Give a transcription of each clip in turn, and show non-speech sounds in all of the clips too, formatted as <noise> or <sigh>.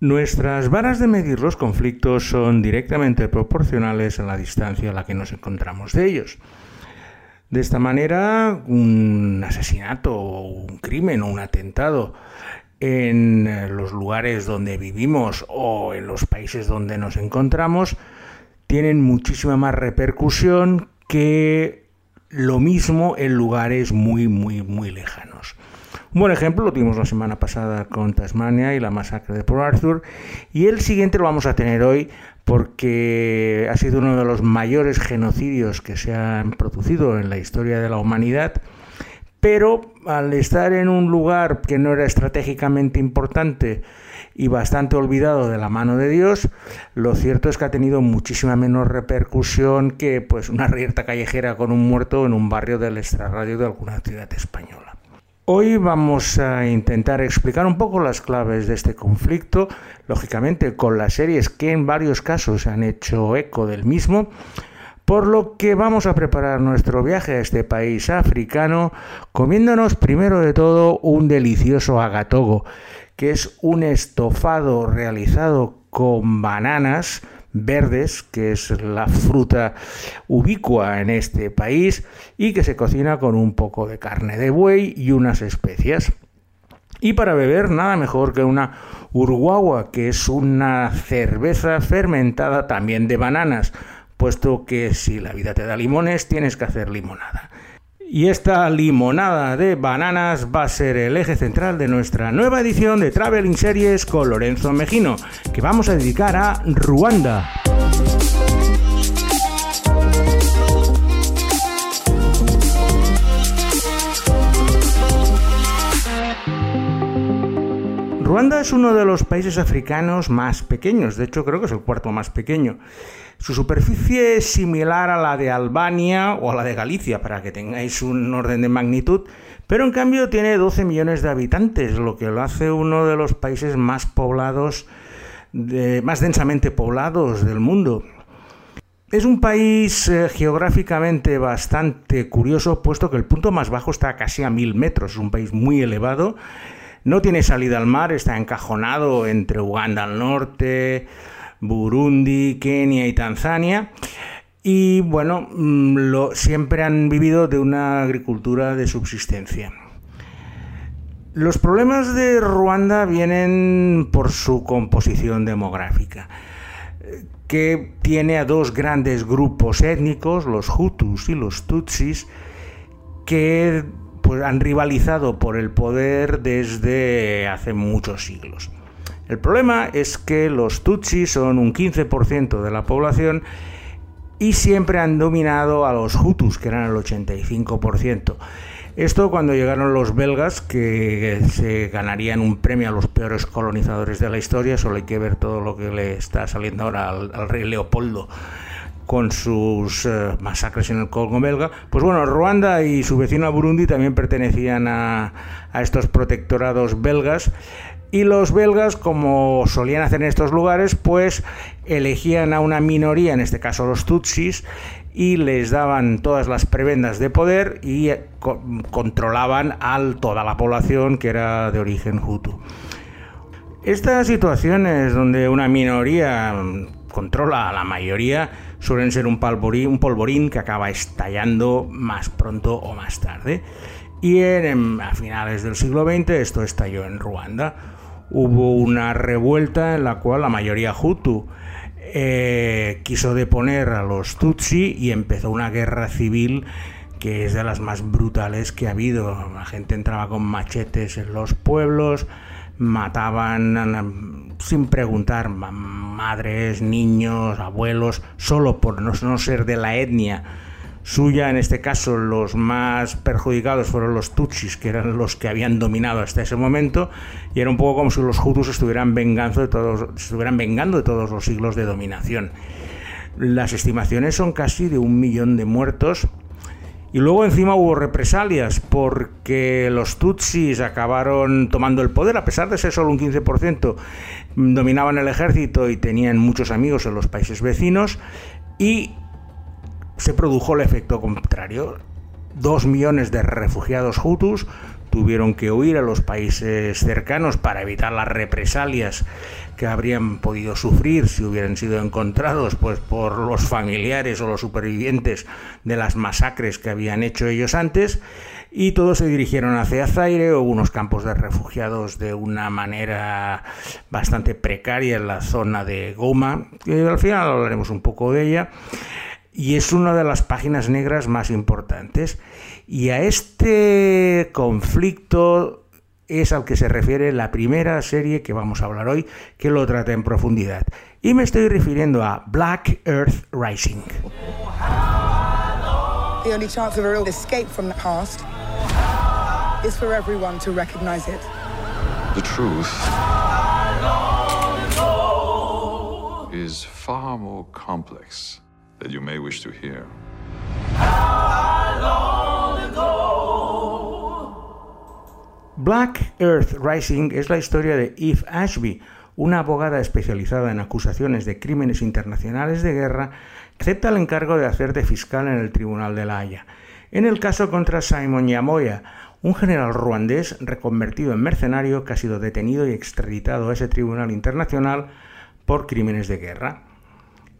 Nuestras varas de medir los conflictos son directamente proporcionales a la distancia a la que nos encontramos de ellos. De esta manera, un asesinato un crimen o un atentado en los lugares donde vivimos o en los países donde nos encontramos tienen muchísima más repercusión que lo mismo en lugares muy, muy, muy lejanos. Un buen ejemplo lo tuvimos la semana pasada con Tasmania y la masacre de Port Arthur y el siguiente lo vamos a tener hoy porque ha sido uno de los mayores genocidios que se han producido en la historia de la humanidad pero al estar en un lugar que no era estratégicamente importante y bastante olvidado de la mano de Dios, lo cierto es que ha tenido muchísima menos repercusión que pues una rierta callejera con un muerto en un barrio del extrarradio de alguna ciudad española. Hoy vamos a intentar explicar un poco las claves de este conflicto, lógicamente con las series que en varios casos han hecho eco del mismo, por lo que vamos a preparar nuestro viaje a este país africano comiéndonos primero de todo un delicioso agatogo, que es un estofado realizado con bananas verdes, que es la fruta ubicua en este país, y que se cocina con un poco de carne de buey y unas especias. Y para beber nada mejor que una urguagua, que es una cerveza fermentada también de bananas, puesto que si la vida te da limones, tienes que hacer limonada. Y esta limonada de bananas va a ser el eje central de nuestra nueva edición de Traveling Series con Lorenzo Mejino, que vamos a dedicar a Ruanda. Ruanda es uno de los países africanos más pequeños, de hecho creo que es el cuarto más pequeño. Su superficie es similar a la de Albania o a la de Galicia, para que tengáis un orden de magnitud, pero en cambio tiene 12 millones de habitantes, lo que lo hace uno de los países más poblados, más densamente poblados del mundo. Es un país eh, geográficamente bastante curioso, puesto que el punto más bajo está casi a mil metros, es un país muy elevado no tiene salida al mar, está encajonado entre Uganda al norte, Burundi, Kenia y Tanzania. Y bueno, mm, siempre han vivido de una agricultura de subsistencia. Los problemas de Ruanda vienen por su composición demográfica, que tiene a dos grandes grupos étnicos, los Hutus y los Tutsis, que pues, han rivalizado por el poder desde hace muchos siglos. El problema es que los Tutsis son un 15% de la población y siempre han dominado a los Hutus, que eran el 85%. Esto cuando llegaron los belgas, que se ganarían un premio a los peores colonizadores de la historia, solo hay que ver todo lo que le está saliendo ahora al, rey Leopoldo con sus eh, masacres en el Congo belga. Pues bueno, Ruanda y su vecino Burundi también pertenecían a, estos protectorados belgas. Y los belgas, como solían hacer en estos lugares, pues elegían a una minoría, en este caso los tutsis, y les daban todas las prebendas de poder y eh, controlaban a toda la población que era de origen hutu. Estas situaciones donde una minoría controla a la mayoría suelen ser un polvorín, que acaba estallando más pronto o más tarde. Y en, a finales del siglo XX esto estalló en Ruanda. Hubo una revuelta en la cual la mayoría hutu eh, quiso deponer a los tutsi y empezó una guerra civil que es de las más brutales que ha habido. La gente entraba con machetes en los pueblos, mataban sin preguntar madres, niños, abuelos, solo por no, ser de la etnia suya. En este caso, los más perjudicados fueron los Tutsis, que eran los que habían dominado hasta ese momento, y era un poco como si los Hutus estuvieran, vengando de todos, estuvieran vengando de todos los siglos de dominación. Las estimaciones son casi de un millón de muertos y luego encima hubo represalias porque los Tutsis acabaron tomando el poder, a pesar de ser solo un 15%, dominaban el ejército y tenían muchos amigos en los países vecinos y se produjo el efecto contrario. Dos millones de refugiados hutus tuvieron que huir a los países cercanos para evitar las represalias que habrían podido sufrir si hubieran sido encontrados pues por los familiares o los supervivientes de las masacres que habían hecho ellos antes. Y todos se dirigieron hacia Zaire. O unos campos de refugiados de una manera bastante precaria en la zona de Goma, que al final hablaremos un poco de ella y es una de las páginas negras más importantes. Y a este conflicto es al que se refiere la primera serie que vamos a hablar hoy, que lo trata en profundidad. Y me estoy refiriendo a Black Earth Rising. The only chance of a real escape from the past is for everyone to recognize it. The truth is far more complex that you may wish to hear. Black Earth Rising es la historia de Eve Ashby, una abogada especializada en acusaciones de crímenes internacionales de guerra, acepta el encargo de hacer de fiscal en el Tribunal de la Haya. En el caso contra Simon Yamoya, un general ruandés reconvertido en mercenario que ha sido detenido y extraditado a ese tribunal internacional por crímenes de guerra.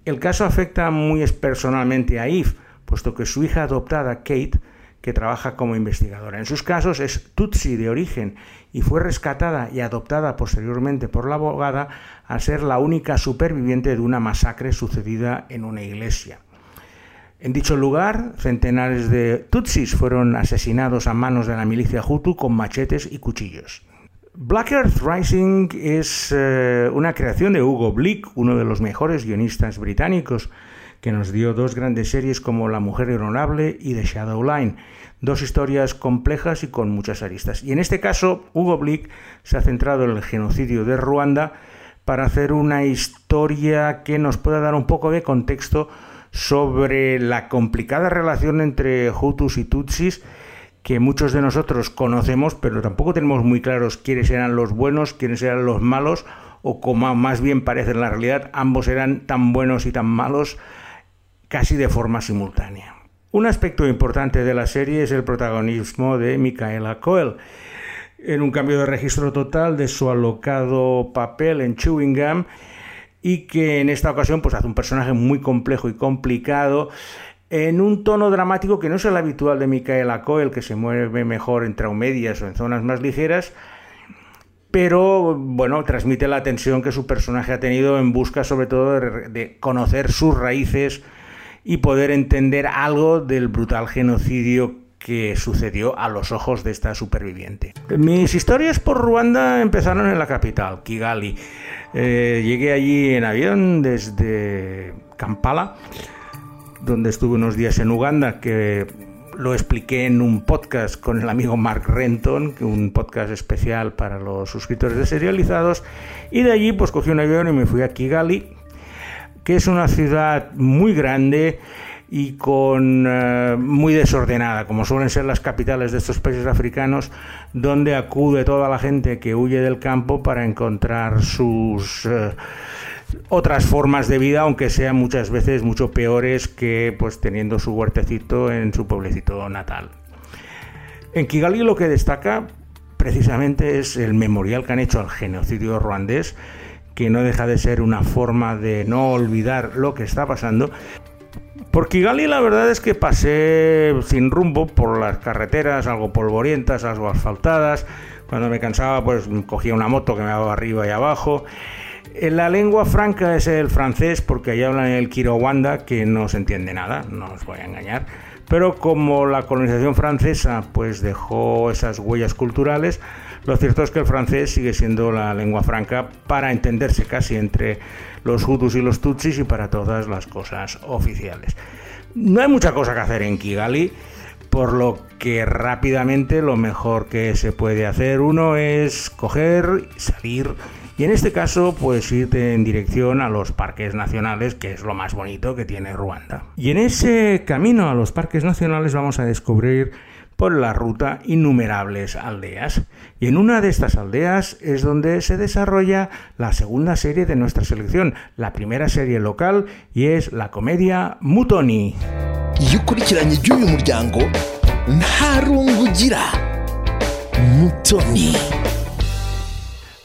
El caso afecta muy personalmente a Eve, puesto que su hija adoptada, Kate, que trabaja como investigadora. En sus casos es Tutsi de origen y fue rescatada y adoptada posteriormente por la abogada al ser la única superviviente de una masacre sucedida en una iglesia. En dicho lugar, centenares de Tutsis fueron asesinados a manos de la milicia Hutu con machetes y cuchillos. Black Earth Rising es eh, una creación de Hugo Blick, uno de los mejores guionistas británicos, que nos dio dos grandes series como La Mujer Honorable y The Shadow Line, dos historias complejas y con muchas aristas. Y en este caso, Hugo Blick se ha centrado en el genocidio de Ruanda para hacer una historia que nos pueda dar un poco de contexto sobre la complicada relación entre Hutus y Tutsis que muchos de nosotros conocemos, pero tampoco tenemos muy claros quiénes eran los buenos, quiénes eran los malos, o como más bien parece en la realidad, ambos eran tan buenos y tan malos casi de forma simultánea. Un aspecto importante de la serie es el protagonismo de Micaela Coel, en un cambio de registro total de su alocado papel en Chewing Gum y que en esta ocasión pues hace un personaje muy complejo y complicado en un tono dramático que no es el habitual de Micaela Coel, que se mueve mejor en traumedias o en zonas más ligeras, pero bueno, transmite la tensión que su personaje ha tenido en busca sobre todo de, conocer sus raíces y poder entender algo del brutal genocidio que sucedió a los ojos de esta superviviente. Mis historias por Ruanda empezaron en la capital, Kigali. Eh, llegué allí en avión desde Kampala donde estuve unos días en Uganda, que lo expliqué en un podcast con el amigo Mark Renton, un podcast especial para los suscriptores de serializados, y de allí pues cogí un avión y me fui a Kigali, que es una ciudad muy grande y con eh, muy desordenada, como suelen ser las capitales de estos países africanos, donde acude toda la gente que huye del campo para encontrar sus eh, otras formas de vida, aunque sean muchas veces mucho peores que pues teniendo su huertecito en su pueblecito natal. En Kigali lo que destaca precisamente es el memorial que han hecho al genocidio ruandés, que no deja de ser una forma de no olvidar lo que está pasando. Por Kigali la verdad es que pasé sin rumbo por las carreteras, algo polvorientas, algo asfaltadas. Cuando me cansaba pues cogía una moto que me daba arriba y abajo. La lengua franca es el francés porque allá hablan el Kirawanda que no se entiende nada, no os voy a engañar. Pero como la colonización francesa pues dejó esas huellas culturales, lo cierto es que el francés sigue siendo la lengua franca para entenderse casi entre los hutus y los tutsis y para todas las cosas oficiales. No hay mucha cosa que hacer en Kigali, por lo que rápidamente lo mejor que se puede hacer uno es coger, salir y en este caso, pues irte en dirección a los parques nacionales, que es lo más bonito que tiene Ruanda. Y en ese camino a los parques nacionales vamos a descubrir por la ruta innumerables aldeas. Y en una de estas aldeas es donde se desarrolla la segunda serie de nuestra selección, la primera serie local, y es la comedia Mutoni. Mutoni.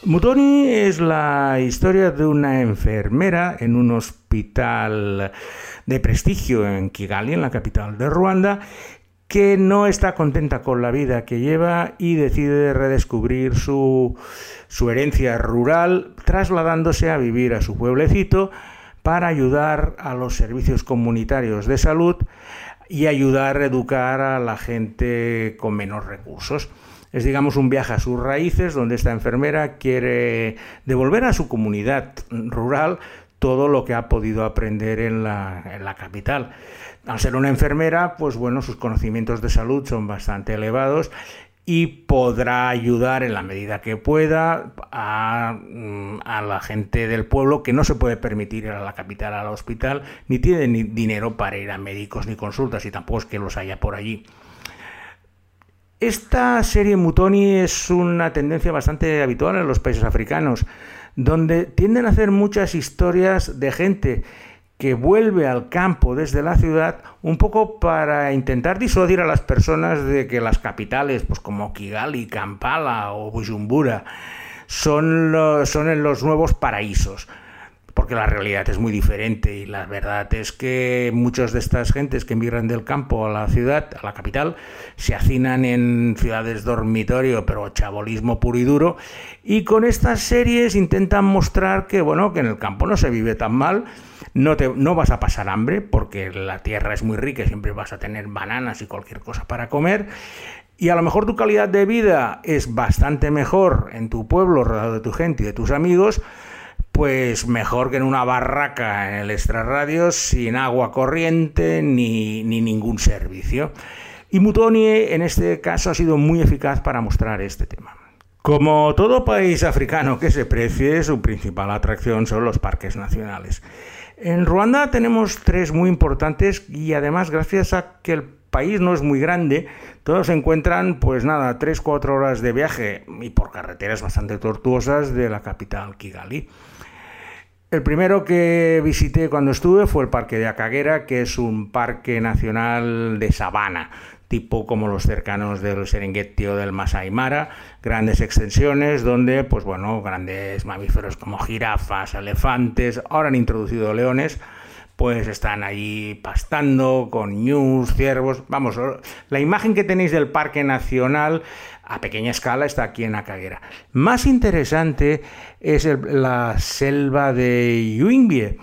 Mutoni es la historia de una enfermera en un hospital de prestigio en Kigali, en la capital de Ruanda, que no está contenta con la vida que lleva y decide redescubrir su, su herencia rural trasladándose a vivir a su pueblecito para ayudar a los servicios comunitarios de salud y ayudar a educar a la gente con menos recursos. Es, digamos, un viaje a sus raíces donde esta enfermera quiere devolver a su comunidad rural todo lo que ha podido aprender en la, en la capital. Al ser una enfermera, pues bueno, sus conocimientos de salud son bastante elevados y podrá ayudar en la medida que pueda a, mm, a, la gente del pueblo que no se puede permitir ir a la capital al hospital, ni tiene ni dinero para ir a médicos ni consultas y tampoco es que los haya por allí. Esta serie Mutoni es una tendencia bastante habitual en los países africanos, donde tienden a hacer muchas historias de gente que vuelve al campo desde la ciudad un poco para intentar disuadir a las personas de que las capitales, pues como Kigali, Kampala o Bujumbura, son los, son los nuevos paraísos porque la realidad es muy diferente y la verdad es que muchas de estas gentes que emigran del campo a la ciudad, a la capital, se hacinan en ciudades dormitorio, pero chabolismo puro y duro, y con estas series intentan mostrar que bueno, que en el campo no se vive tan mal, no, te, no vas a pasar hambre, porque la tierra es muy rica y siempre vas a tener bananas y cualquier cosa para comer, y a lo mejor tu calidad de vida es bastante mejor en tu pueblo, rodeado de tu gente y de tus amigos, pues mejor que en una barraca en el extrarradio sin agua corriente ni, ni ningún servicio. Y Mutoni en este caso ha sido muy eficaz para mostrar este tema. Como todo país africano que se precie, su principal atracción son los parques nacionales. En Ruanda tenemos tres muy importantes y además gracias a que el país no es muy grande, todos se encuentran pues nada, 3-4 horas de viaje y por carreteras bastante tortuosas de la capital Kigali. El primero que visité cuando estuve fue el Parque de Acaguera, que es un parque nacional de sabana, tipo como los cercanos del Serengeti o del Masai Mara, grandes extensiones donde, pues bueno, grandes mamíferos como jirafas, elefantes, ahora han introducido leones, pues están allí pastando con ñus, ciervos. Vamos, la imagen que tenéis del Parque Nacional a pequeña escala está aquí en Acaguera. Más interesante es la selva de Yuingbie.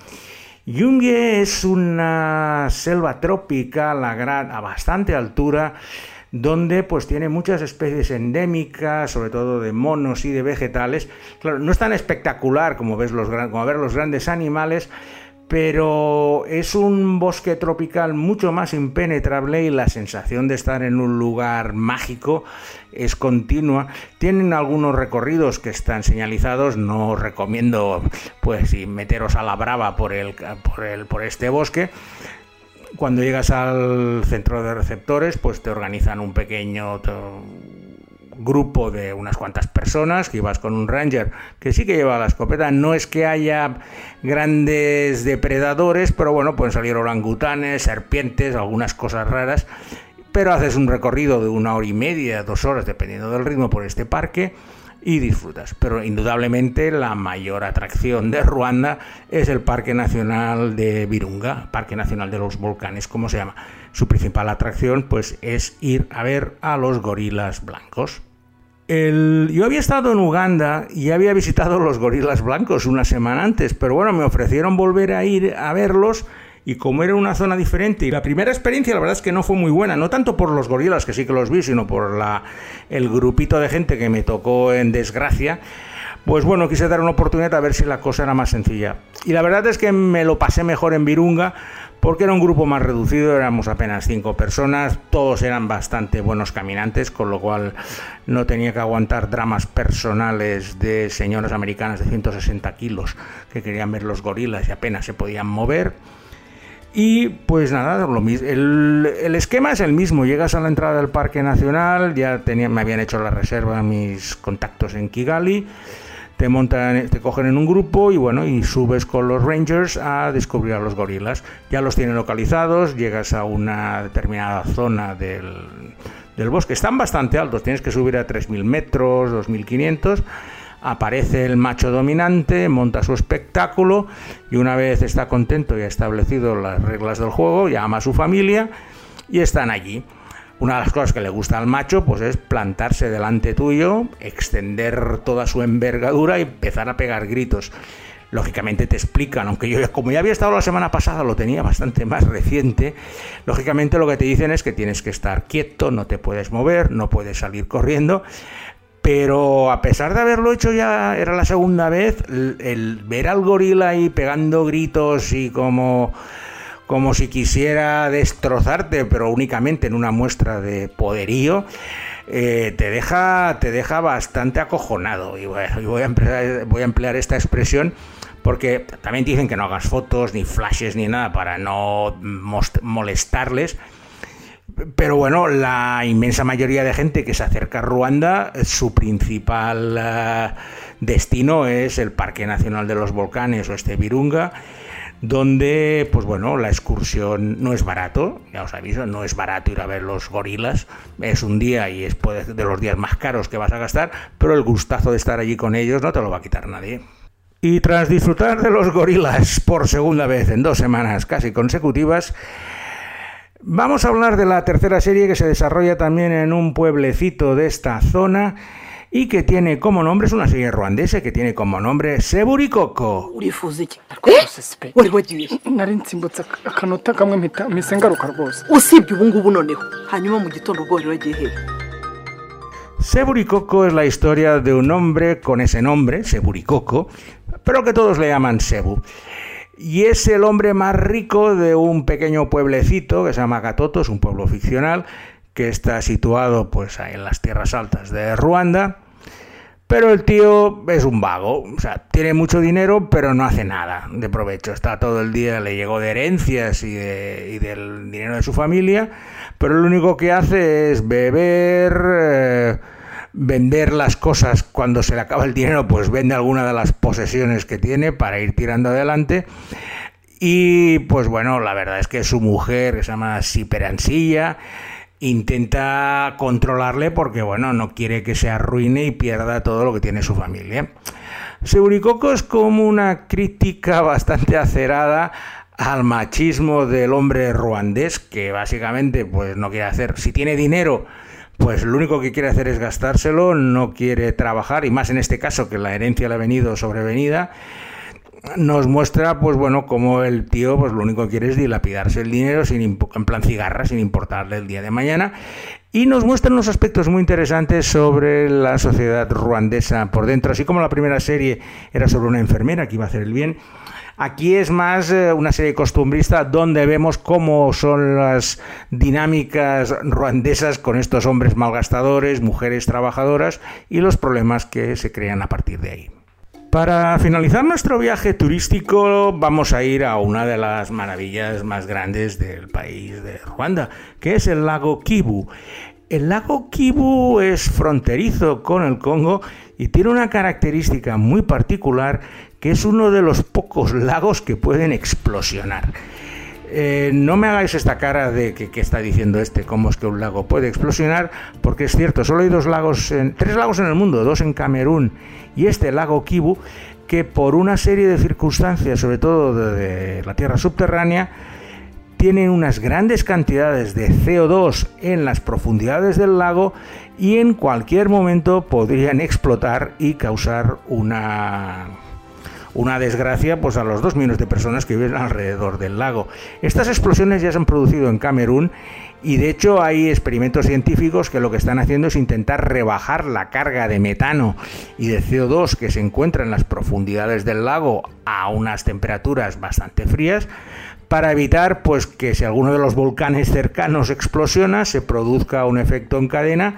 Yuingbie es una selva trópica a bastante altura donde pues tiene muchas especies endémicas, sobre todo de monos y de vegetales. Claro, no es tan espectacular como, ves los, como ver los grandes animales, pero es un bosque tropical mucho más impenetrable y la sensación de estar en un lugar mágico es continua. Tienen algunos recorridos que están señalizados, no os recomiendo pues meteros a la brava por, por, el, por este bosque. Cuando llegas al centro de receptores, pues te organizan un pequeño grupo de unas cuantas personas, que ibas con un ranger que sí que lleva la escopeta, no es que haya grandes depredadores, pero bueno, pueden salir orangutanes, serpientes, algunas cosas raras, pero haces un recorrido de una hora y media, dos horas, dependiendo del ritmo por este parque, y disfrutas. Pero indudablemente la mayor atracción de Ruanda es el Parque Nacional de Virunga, Parque Nacional de los Volcanes, como se llama. Su principal atracción pues es ir a ver a los gorilas blancos. Yo había estado en Uganda y había visitado los gorilas blancos una semana antes, pero bueno, me ofrecieron volver a ir a verlos y como era una zona diferente y la primera experiencia la verdad es que no fue muy buena, no tanto por los gorilas que sí que los vi, sino por la, el grupito de gente que me tocó en desgracia, pues bueno, quise dar una oportunidad a ver si la cosa era más sencilla. Y la verdad es que me lo pasé mejor en Virunga porque era un grupo más reducido, éramos apenas cinco personas, todos eran bastante buenos caminantes, con lo cual no tenía que aguantar dramas personales de señoras americanas de 160 kilos que querían ver los gorilas y apenas se podían mover. Y pues nada, lo mismo. El, el, esquema es el mismo. Llegas a la entrada del Parque Nacional, ya tenía, me habían hecho la reserva mis contactos en Kigali te montan, te cogen en un grupo y bueno, y subes con los rangers a descubrir a los gorilas. Ya los tienen localizados, llegas a una determinada zona del, del bosque. Están bastante altos, tienes que subir a 3.000 metros, 2.500 aparece el macho dominante, monta su espectáculo y una vez está contento y ha establecido las reglas del juego, llama a su familia y están allí. Una de las cosas que le gusta al macho pues es plantarse delante tuyo, extender toda su envergadura y empezar a pegar gritos. Lógicamente te explican, aunque yo como ya había estado la semana pasada, lo tenía bastante más reciente, lógicamente lo que te dicen es que tienes que estar quieto, no te puedes mover, no puedes salir corriendo, pero a pesar de haberlo hecho ya, era la segunda vez, el, ver al gorila ahí pegando gritos y como, como si quisiera destrozarte, pero únicamente en una muestra de poderío, eh, te, deja, te deja bastante acojonado. Y, voy, a emplear, voy a emplear esta expresión porque también dicen que no hagas fotos, ni flashes, ni nada para no molestarles pero bueno, la inmensa mayoría de gente que se acerca a Ruanda, su principal eh, destino es el Parque Nacional de los Volcanes o este Virunga, donde, pues bueno, la excursión no es barato, ya os aviso, no es barato ir a ver los gorilas, es un día y es de los días más caros que vas a gastar, pero el gustazo de estar allí con ellos no te lo va a quitar nadie. Y tras disfrutar de los gorilas por segunda vez en dos semanas casi consecutivas, Vamos a hablar de la tercera serie que se desarrolla también en un pueblecito de esta zona y que tiene como nombre, es una serie ruandesa que tiene como nombre Seburikoko. ¿Eh? Seburikoko es la historia de un hombre con ese nombre, Seburikoko, pero que todos le llaman Sebu y es el hombre más rico de un pequeño pueblecito que se llama Gatoto, es un pueblo ficcional que está situado pues en las tierras altas de Ruanda. Pero el tío es un vago, o sea, tiene mucho dinero, pero no hace nada de provecho. Está todo el día, le llegó de herencias y, del dinero de su familia, pero lo único que hace es beber, eh, vender las cosas cuando se le acaba el dinero, pues vende alguna de las posesiones que tiene para ir tirando adelante. Y pues bueno, la verdad es que su mujer, que se llama Siperansilla, intenta controlarle porque bueno, no quiere que se arruine y pierda todo lo que tiene su familia. Seguricoco es como una crítica <laughs> bastante acerada al machismo del hombre ruandés que básicamente pues no quiere hacer si tiene dinero pues lo único que quiere hacer es gastárselo, no quiere trabajar, y más en este caso que la herencia le ha venido sobrevenida, nos muestra, pues bueno, como el tío, pues lo único que quiere es dilapidarse el dinero sin en plan cigarra, sin importarle el día de mañana. Y nos muestra unos aspectos muy interesantes sobre la sociedad ruandesa por dentro, así como la primera serie era sobre una enfermera que iba a hacer el bien. Aquí es más eh, una serie costumbrista donde vemos cómo son las dinámicas ruandesas con estos hombres malgastadores, mujeres trabajadoras y los problemas que se crean a partir de ahí. Para finalizar nuestro viaje turístico vamos a ir a una de las maravillas más grandes del país de Ruanda, que es el lago Kivu. El lago Kivu es fronterizo con el Congo y tiene una característica muy particular que es uno de los pocos lagos que pueden explosionar. Eh, no me hagáis esta cara de que, está diciendo este, cómo es que un lago puede explosionar, porque es cierto, solo hay dos lagos, en, tres lagos en el mundo, dos en Camerún y este lago Kivu, que por una serie de circunstancias, sobre todo de, la tierra subterránea, tienen unas grandes cantidades de CO2 en las profundidades del lago y en cualquier momento podrían explotar y causar una una desgracia pues a los dos millones de personas que viven alrededor del lago. Estas explosiones ya se han producido en Camerún y de hecho hay experimentos científicos que lo que están haciendo es intentar rebajar la carga de metano y de CO2 que se encuentra en las profundidades del lago a unas temperaturas bastante frías para evitar pues que si alguno de los volcanes cercanos explosiona se produzca un efecto en cadena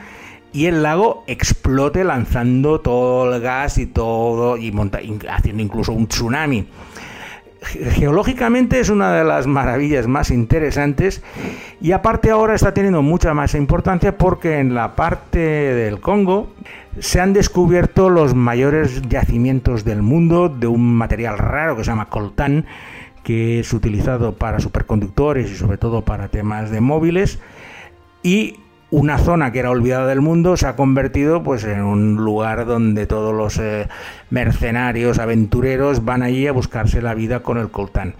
y el lago explote lanzando todo el gas y todo y haciendo incluso un tsunami. Geológicamente es una de las maravillas más interesantes y aparte ahora está teniendo mucha más importancia porque en la parte del Congo se han descubierto los mayores yacimientos del mundo de un material raro que se llama coltán que es utilizado para superconductores y sobre todo para temas de móviles y una zona que era olvidada del mundo se ha convertido pues en un lugar donde todos los eh, mercenarios, aventureros van allí a buscarse la vida con el coltán.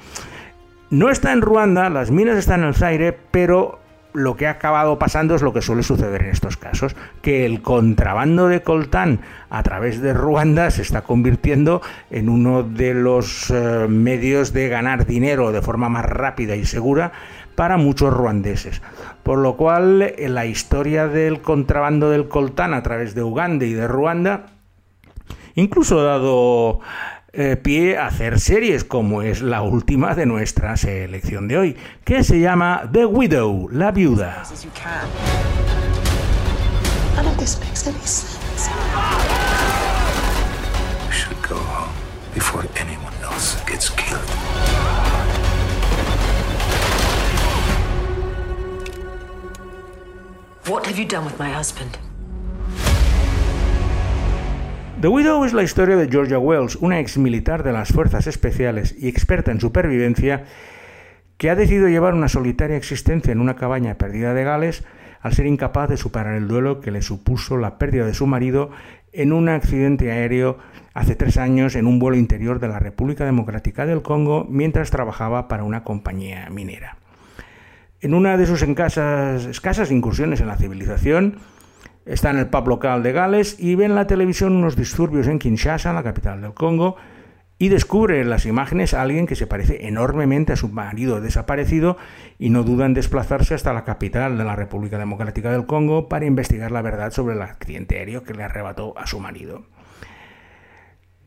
No está en Ruanda, las minas están en el Zaire, pero lo que ha acabado pasando es lo que suele suceder en estos casos, que el contrabando de coltán a través de Ruanda se está convirtiendo en uno de los eh, medios de ganar dinero de forma más rápida y segura para muchos ruandeses. Por lo cual, la historia del contrabando del coltán a través de Uganda y de Ruanda incluso ha dado eh, pie a hacer series como es la última de nuestra selección de hoy, que se llama The Widow, la viuda. What have you done with my husband? The Widow es la historia de Georgia Wells, una ex militar de las fuerzas especiales y experta en supervivencia que ha decidido llevar una solitaria existencia en una cabaña perdida de Gales al ser incapaz de superar el duelo que le supuso la pérdida de su marido en un accidente aéreo hace tres años en un vuelo interior de la República Democrática del Congo mientras trabajaba para una compañía minera. En una de sus escasas incursiones en la civilización, está en el pub local de Gales y ve en la televisión unos disturbios en Kinshasa, la capital del Congo, y descubre en las imágenes a alguien que se parece enormemente a su marido desaparecido y no duda en desplazarse hasta la capital de la República Democrática del Congo para investigar la verdad sobre el accidente aéreo que le arrebató a su marido.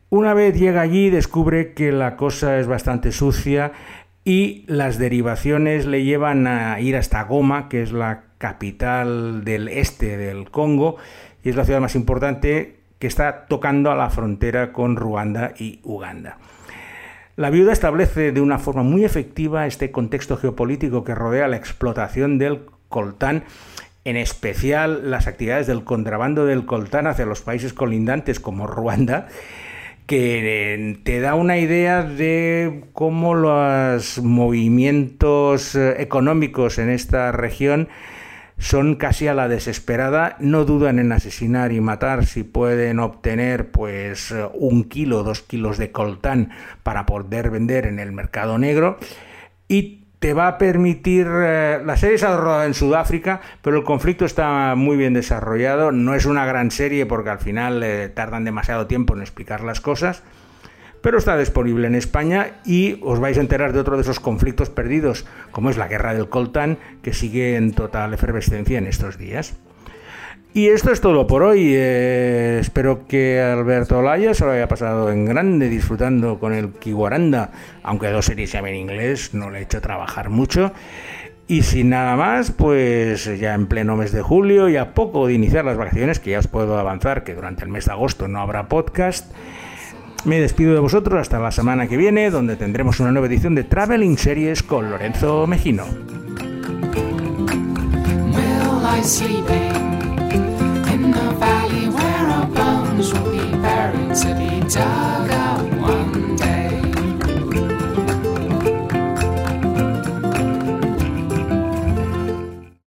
Una vez llega allí descubre que la cosa es bastante sucia y las derivaciones le llevan a ir hasta Goma, que es la capital del este del Congo y es la ciudad más importante que está tocando a la frontera con Ruanda y Uganda. La viuda establece de una forma muy efectiva este contexto geopolítico que rodea la explotación del coltán, en especial las actividades del contrabando del coltán hacia los países colindantes como Ruanda, que eh, te da una idea de cómo los movimientos eh, económicos en esta región son casi a la desesperada, no dudan en asesinar y matar. Si pueden obtener pues eh, un kilo, dos kilos de coltán para poder vender en el mercado negro. Y te va a permitir, la serie se ha rodado en Sudáfrica, pero el conflicto está muy bien desarrollado, no es una gran serie porque al final tardan demasiado tiempo en explicar las cosas, pero está disponible en España y os vais a enterar de otro de esos conflictos perdidos, como es la guerra del coltán, que sigue en total efervescencia en estos días. Y esto es todo por hoy. Eh, espero que Alberto Olaya se lo haya pasado en grande disfrutando con el Kiwaranda, aunque dos series en inglés, no le he hecho trabajar mucho. Y sin nada más, pues ya en pleno mes de julio y a poco de iniciar las vacaciones, que ya os puedo avanzar que durante el mes de agosto no habrá podcast. Me despido de vosotros hasta la semana que viene, donde tendremos una nueva edición de Traveling Series con Lorenzo Mejino. John's will be buried to be dug up.